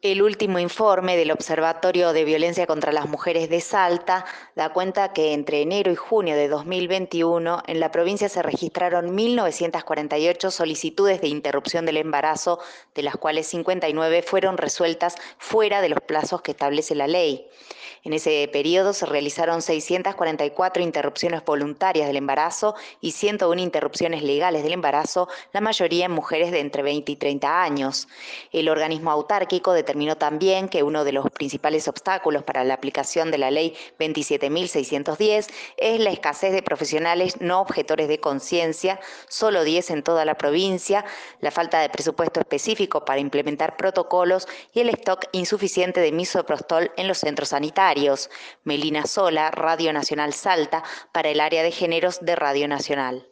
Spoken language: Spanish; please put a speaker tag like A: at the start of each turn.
A: El último informe del Observatorio de Violencia contra las Mujeres de Salta da cuenta que entre enero y junio de 2021 en la provincia se registraron 1.948 solicitudes de interrupción del embarazo, de las cuales 59 fueron resueltas fuera de los plazos que establece la ley. En ese periodo se realizaron 644 interrupciones voluntarias del embarazo y 101 interrupciones legales del embarazo, la mayoría en mujeres de entre 20 y 30 años. El organismo autárquico determinó también que uno de los principales obstáculos para la aplicación de la ley 27.610 es la escasez de profesionales no objetores de conciencia, solo 10 en toda la provincia, la falta de presupuesto específico para implementar protocolos y el stock insuficiente de misoprostol en los centros sanitarios. Melina Sola, Radio Nacional Salta, para el área de géneros de Radio Nacional.